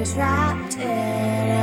was wrapped in.